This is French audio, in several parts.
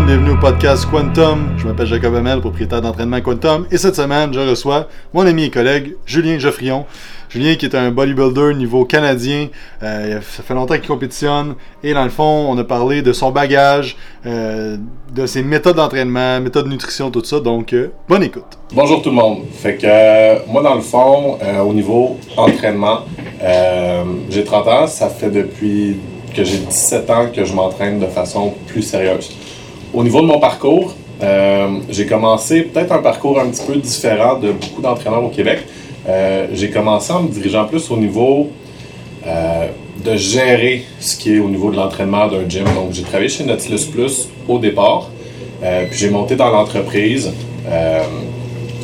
bienvenue au podcast Quantum. Je m'appelle Jacob Hamel, propriétaire d'entraînement Quantum. Et cette semaine, je reçois mon ami et collègue Julien Geoffrion. Julien qui est un bodybuilder niveau canadien. Euh, ça fait longtemps qu'il compétitionne. Et dans le fond, on a parlé de son bagage, euh, de ses méthodes d'entraînement, méthodes de nutrition, tout ça. Donc, euh, bonne écoute. Bonjour tout le monde. Fait que moi, dans le fond, au niveau entraînement, j'ai 30 ans. Ça fait depuis que j'ai 17 ans que je m'entraîne de façon plus sérieuse. Au niveau de mon parcours, euh, j'ai commencé peut-être un parcours un petit peu différent de beaucoup d'entraîneurs au Québec. Euh, j'ai commencé en me dirigeant plus au niveau euh, de gérer ce qui est au niveau de l'entraînement d'un gym. Donc, j'ai travaillé chez Nautilus Plus au départ, puis j'ai monté dans l'entreprise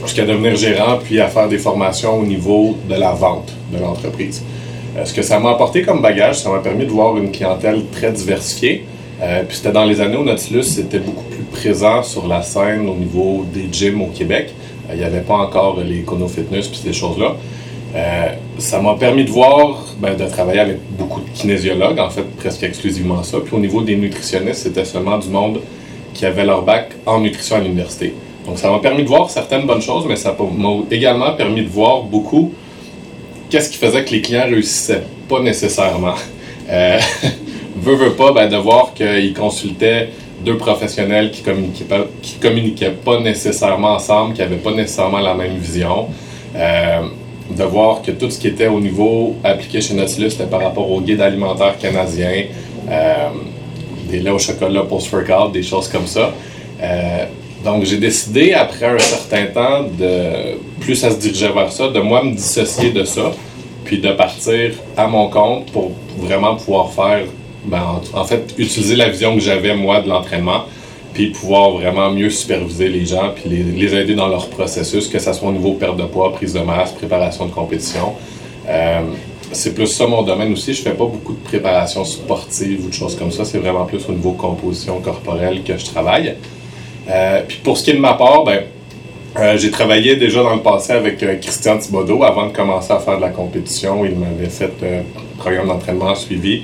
jusqu'à devenir gérant, puis à faire des formations au niveau de la vente de l'entreprise. Ce que ça m'a apporté comme bagage, ça m'a permis de voir une clientèle très diversifiée. Euh, puis c'était dans les années où Nautilus était beaucoup plus présent sur la scène au niveau des gyms au Québec. Euh, Il n'y avait pas encore les Kono Fitness puis ces choses-là. Euh, ça m'a permis de voir, ben, de travailler avec beaucoup de kinésiologues, en fait presque exclusivement ça. Puis au niveau des nutritionnistes, c'était seulement du monde qui avait leur bac en nutrition à l'université. Donc ça m'a permis de voir certaines bonnes choses, mais ça m'a également permis de voir beaucoup qu'est-ce qui faisait que les clients réussissaient pas nécessairement. veut, pas, ben, de voir qu'ils consultaient deux professionnels qui communiquaient pas, communiquaient pas nécessairement ensemble, qui n'avaient pas nécessairement la même vision. Euh, de voir que tout ce qui était au niveau appliqué chez Nautilus, c'était par rapport au guide alimentaire canadien, euh, des laits au chocolat post-workout, des choses comme ça. Euh, donc, j'ai décidé, après un certain temps, de plus ça se dirigeait vers ça, de moi me dissocier de ça, puis de partir à mon compte pour vraiment pouvoir faire, ben, en, fait, utiliser la vision que j'avais, moi, de l'entraînement, puis pouvoir vraiment mieux superviser les gens, puis les, aider dans leur processus, que ce soit au niveau perte de poids, prise de masse, préparation de compétition. Euh, c'est plus ça mon domaine aussi. Je fais pas beaucoup de préparation sportive ou de choses comme ça. C'est vraiment plus au niveau composition corporelle que je travaille. Euh, puis pour ce qui est de ma part, ben, euh, j'ai travaillé déjà dans le passé avec Christian Thibodeau avant de commencer à faire de la compétition. Il m'avait fait un programme d'entraînement suivi.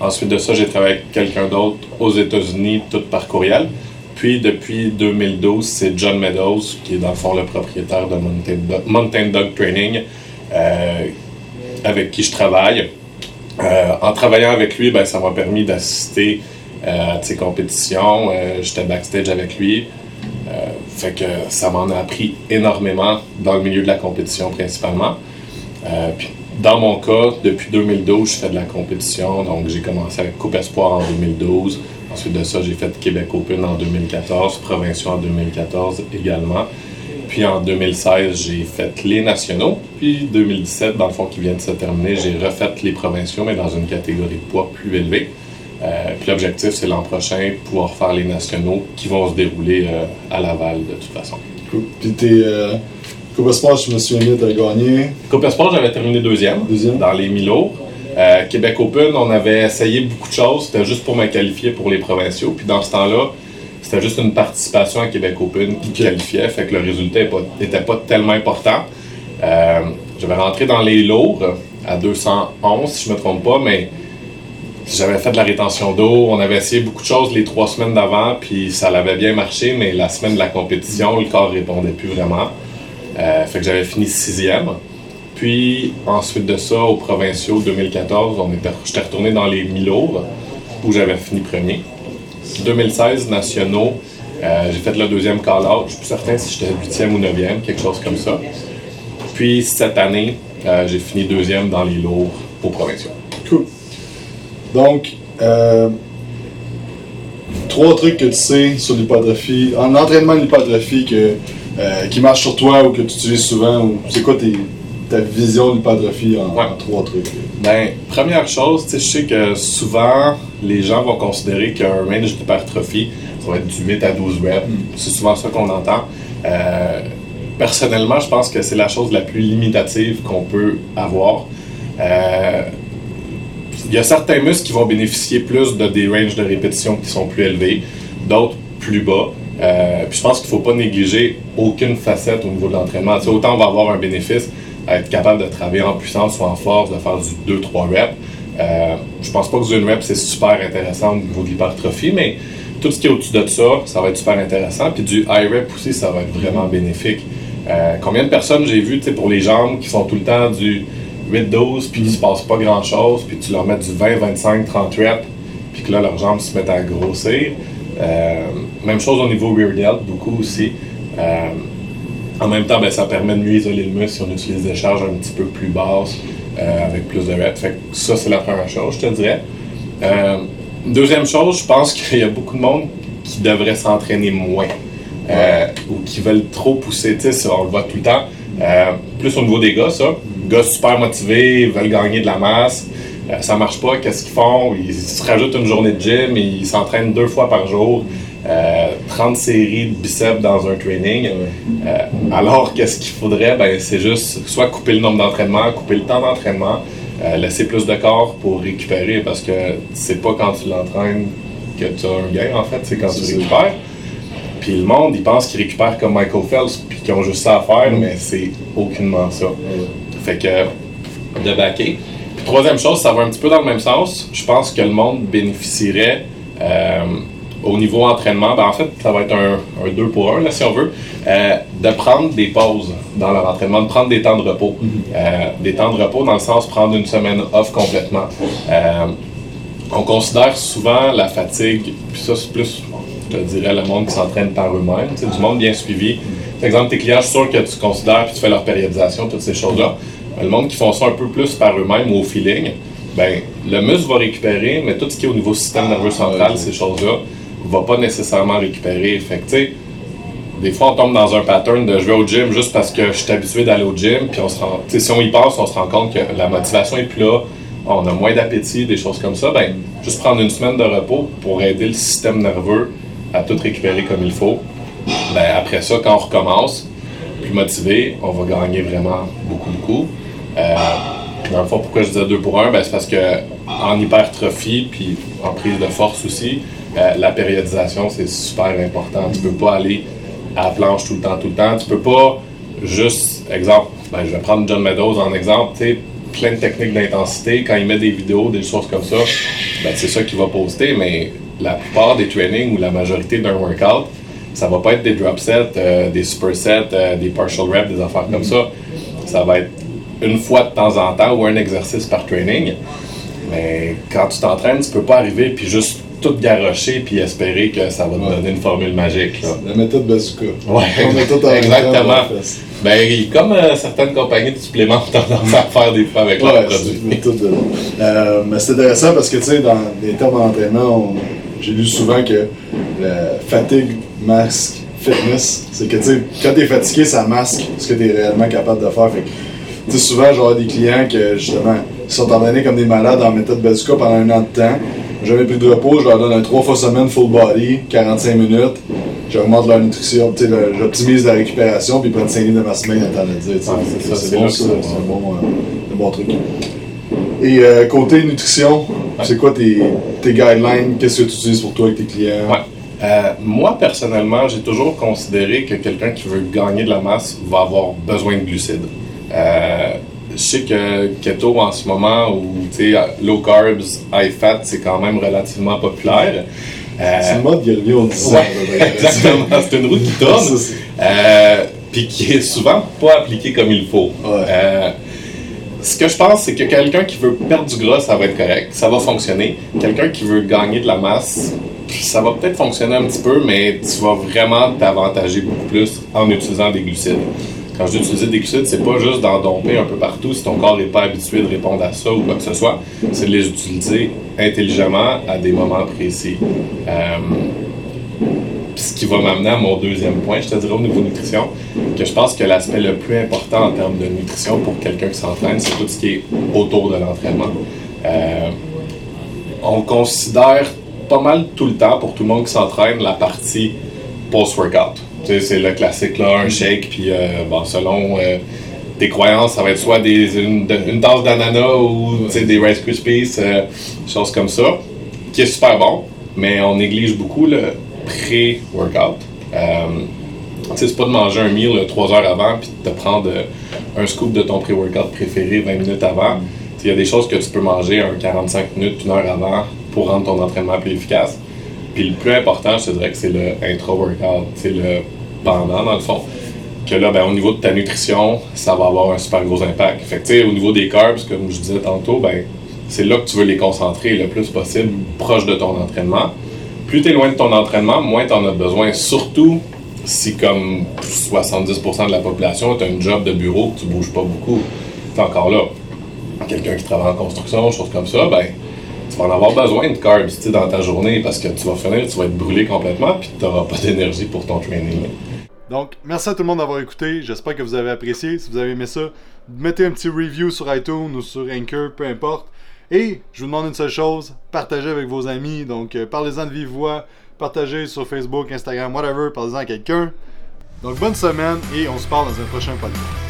Ensuite de ça, j'ai travaillé avec quelqu'un d'autre aux États-Unis, tout par courriel. Puis depuis 2012, c'est John Meadows, qui est dans le fond le propriétaire de Mountain Dog, Mountain Dog Training, euh, avec qui je travaille. Euh, en travaillant avec lui, ben, ça m'a permis d'assister euh, à ses compétitions. J'étais backstage avec lui. Fait que ça m'en a appris énormément dans le milieu de la compétition principalement. Dans mon cas, depuis 2012, je fais de la compétition. Donc j'ai commencé avec Coupe Espoir en 2012. Ensuite de ça, j'ai fait Québec Open en 2014, Provinciaux en 2014 également. Puis en 2016, j'ai fait les nationaux. Puis 2017, dans le fond, qui vient de se terminer, j'ai refait les provinciaux, mais dans une catégorie de poids plus élevée. Euh, puis l'objectif, c'est l'an prochain, pouvoir faire les nationaux qui vont se dérouler euh, à Laval de toute façon. Cool. Puis t'es. Euh, Coupe je me souviens, t'as gagné. Coupe Espoir, j'avais terminé deuxième, Deuxième. dans les mi-lourds. Euh, Québec Open, on avait essayé beaucoup de choses. C'était juste pour me qualifier pour les provinciaux. Puis dans ce temps-là, c'était juste une participation à Québec Open qui qualifiait. Fait que le résultat n'était pas, tellement important. Euh, j'avais rentré dans les lourds à 211, si je me trompe pas, mais j'avais fait de la rétention d'eau. On avait essayé beaucoup de choses les trois semaines d'avant, puis ça l'avait bien marché, mais la semaine de la compétition, le corps répondait plus vraiment. Euh, fait que j'avais fini sixième. Puis ensuite de ça, aux provinciaux 2014, on était, j'étais retourné dans les mi-lourds où j'avais fini premier. 2016, nationaux, euh, j'ai fait le deuxième call-out. Je suis plus certain si j'étais huitième ou neuvième, quelque chose comme ça. Puis cette année, euh, j'ai fini deuxième dans les lourds aux provinciaux. Cool. Donc, trois trucs que tu sais sur l'hypertrophie, en entraînement de l'hypertrophie que, euh, qui marche sur toi ou que tu utilises souvent, ou c'est quoi tes- ta vision de l'hypertrophie en, Ouais. en trois trucs? Ben, première chose, je sais que souvent, les gens vont considérer qu'un range d'hypertrophie, ça va être du 8 à 12 reps. C'est souvent ça qu'on entend. Euh, personnellement, je pense que c'est la chose la plus limitative qu'on peut avoir. Euh, il y a certains muscles qui vont bénéficier plus de des ranges de répétition qui sont plus élevés, d'autres plus bas. Euh, puis je pense qu'il ne faut pas négliger aucune facette au niveau de l'entraînement. Autant on va avoir un bénéfice à être capable de travailler en puissance ou en force, de faire du 2-3 reps. Euh, je pense pas que du 1 rep c'est super intéressant au niveau de l'hypertrophie, mais tout ce qui est au-dessus de ça, ça va être super intéressant. Puis du high rep aussi, ça va être vraiment bénéfique. Euh, combien de personnes j'ai vu pour les jambes qui font tout le temps du 8-12 puis il se passe pas grand chose, puis tu leur mets du 20, 25, 30 reps, puis que là leurs jambes se mettent à grossir. Euh, même chose au niveau rear delt, beaucoup aussi. Euh, en même temps, ben, ça permet de mieux isoler le muscle si on utilise des charges un petit peu plus basses, avec plus de reps. Fait que ça, c'est la première chose, je te dirais. deuxième chose, je pense qu'il y a beaucoup de monde qui devrait s'entraîner moins. Euh, ou qui veulent trop pousser. Tu sais, on le voit tout le temps. Euh, plus au niveau des gars, ça. Gars super motivés, veulent gagner de la masse. Euh, ça marche pas, qu'est-ce qu'ils font? Ils se rajoutent une journée de gym, ils s'entraînent deux fois par jour. 30 séries de biceps dans un training. alors, qu'est-ce qu'il faudrait? Ben, c'est juste soit couper le nombre d'entraînements, couper le temps d'entraînement, laisser plus de corps pour récupérer parce que c'est pas quand tu l'entraînes que tu as un gain, en fait, c'est quand tu récupères. Puis le monde, il pense qu'ils récupèrent comme Michael Phelps, puis qu'ils ont juste ça à faire, mais c'est aucunement ça. Fait que, de backer. Troisième chose, ça va un petit peu dans le même sens. Je pense que le monde bénéficierait euh, au niveau entraînement. Ben, en fait, ça va être un, 2 pour 1, là, si on veut, euh, de prendre des pauses dans leur entraînement, de prendre des temps de repos. Mm-hmm. Euh, des temps de repos dans le sens prendre une semaine off complètement. on considère souvent la fatigue, puis ça c'est plus je dirais, le monde qui s'entraîne par eux-mêmes, c'est du monde bien suivi. Par exemple, tes clients, je suis sûr que tu considères puis tu fais leur périodisation, toutes ces choses-là. Le monde qui font ça un peu plus par eux-mêmes ou au feeling, ben, le muscle va récupérer, mais tout ce qui est au niveau système nerveux central, ces choses-là, va pas nécessairement récupérer. Fait que, des fois, on tombe dans un pattern de je vais au gym juste parce que je suis habitué d'aller au gym, puis on se rend, si on y passe, on se rend compte que la motivation est plus là, on a moins d'appétit, des choses comme ça. Ben, juste prendre une semaine de repos pour aider le système nerveux à tout récupérer comme il faut. Ben, après ça, quand on recommence, plus motivé, on va gagner vraiment beaucoup, beaucoup. Euh, dans le fond, pourquoi je disais 2 pour 1, ben, c'est parce que en hypertrophie, puis en prise de force aussi, euh, la périodisation, c'est super important. Tu peux pas aller à la planche tout le temps, tout le temps. Tu peux pas juste, exemple, ben, je vais prendre John Meadows en exemple, tu plein de techniques d'intensité. Quand il met des vidéos, des choses comme ça, ben, c'est ça qu'il va poster, mais la plupart des trainings ou la majorité d'un workout, ça va pas être des drop sets, euh, des supersets, euh, des partial reps, des affaires comme ça. Ça va être une fois de temps en temps ou un exercice par training. Mais quand tu t'entraînes, tu peux pas arriver puis juste tout garrocher puis espérer que ça va te donner une formule magique. La méthode bazooka. Ouais, exactement. Ben, comme euh, certaines compagnies de suppléments ont tendance à faire des fois avec leurs produits. mais c'est intéressant parce que, tu sais, dans les termes d'entraînement, j'ai lu souvent que la fatigue masque fitness. C'est que, tu sais, quand t'es fatigué, ça masque ce que t'es réellement capable de faire. Fait sais, souvent, j'aurai des clients que, justement, sont entraînés comme des malades en méthode bazooka pendant un an de temps. Jamais pris de repos, je leur donne un 3 fois semaine full body, 45 minutes. J'augmente leur nutrition, j'optimise la récupération, puis ils prennent 5 livres de ma semaine à temps de dire. c'est bon, c'est un bon, euh, bon truc. Et euh, côté nutrition, c'est quoi tes, tes guidelines? Qu'est-ce que tu utilises pour toi avec tes clients? Ouais. Euh, moi, personnellement, j'ai toujours considéré que quelqu'un qui veut gagner de la masse va avoir besoin de glucides. Euh, je sais que keto en ce moment, ou low carbs, high fat, c'est quand même relativement populaire. c'est une mode qui revient au exactement, c'est une route qui tourne. Puis qui est souvent pas appliquée comme il faut. Ouais ce que je pense, c'est que quelqu'un qui veut perdre du gras, ça va être correct, ça va fonctionner. Quelqu'un qui veut gagner de la masse, ça va peut-être fonctionner un petit peu, mais tu vas vraiment t'avantager beaucoup plus en utilisant des glucides. Quand je dis utiliser des glucides, c'est pas juste d'en domper un peu partout si ton corps n'est pas habitué de répondre à ça ou quoi que ce soit. C'est de les utiliser intelligemment à des moments précis. Euh, ce qui va m'amener à mon deuxième point, je te dirais au niveau nutrition, que je pense que l'aspect le plus important en termes de nutrition pour quelqu'un qui s'entraîne, c'est tout ce qui est autour de l'entraînement. Euh, on considère pas mal tout le temps, pour tout le monde qui s'entraîne, la partie post-workout. C'est le classique, là, un shake, puis euh, bon, selon euh, tes croyances, ça va être soit des, une, tasse d'ananas ou des Rice Krispies, choses comme ça, qui est super bon, mais on néglige beaucoup le pré-workout. Euh, c'est pas de manger un meal 3 heures avant puis de prendre euh, un scoop de ton pré-workout préféré 20 minutes avant. Il y a des choses que tu peux manger un 45 minutes, une heure avant pour rendre ton entraînement plus efficace. Puis le plus important, je te dirais que c'est le intra-workout, c'est le pendant dans le fond. Que là, ben, au niveau de ta nutrition, ça va avoir un super gros impact. Fait que, tu sais, au niveau des carbs, comme je disais tantôt, ben, c'est là que tu veux les concentrer le plus possible proche de ton entraînement. Plus tu es loin de ton entraînement, moins tu en as besoin, surtout si comme 70% de la population, tu as un job de bureau, que tu bouges pas beaucoup. Tu encore là. Quelqu'un qui travaille en construction, choses comme ça, ben, tu vas en avoir besoin de carbs dans ta journée parce que tu vas finir, tu vas être brûlé complètement puis tu n'auras pas d'énergie pour ton training. Donc, merci à tout le monde d'avoir écouté. J'espère que vous avez apprécié. Si vous avez aimé ça, mettez un petit review sur iTunes ou sur Anchor, peu importe. Et je vous demande une seule chose, partagez avec vos amis. Donc, euh, parlez-en de vive voix, partagez sur Facebook, Instagram, whatever, parlez-en à quelqu'un. Donc, bonne semaine et on se parle dans un prochain podcast.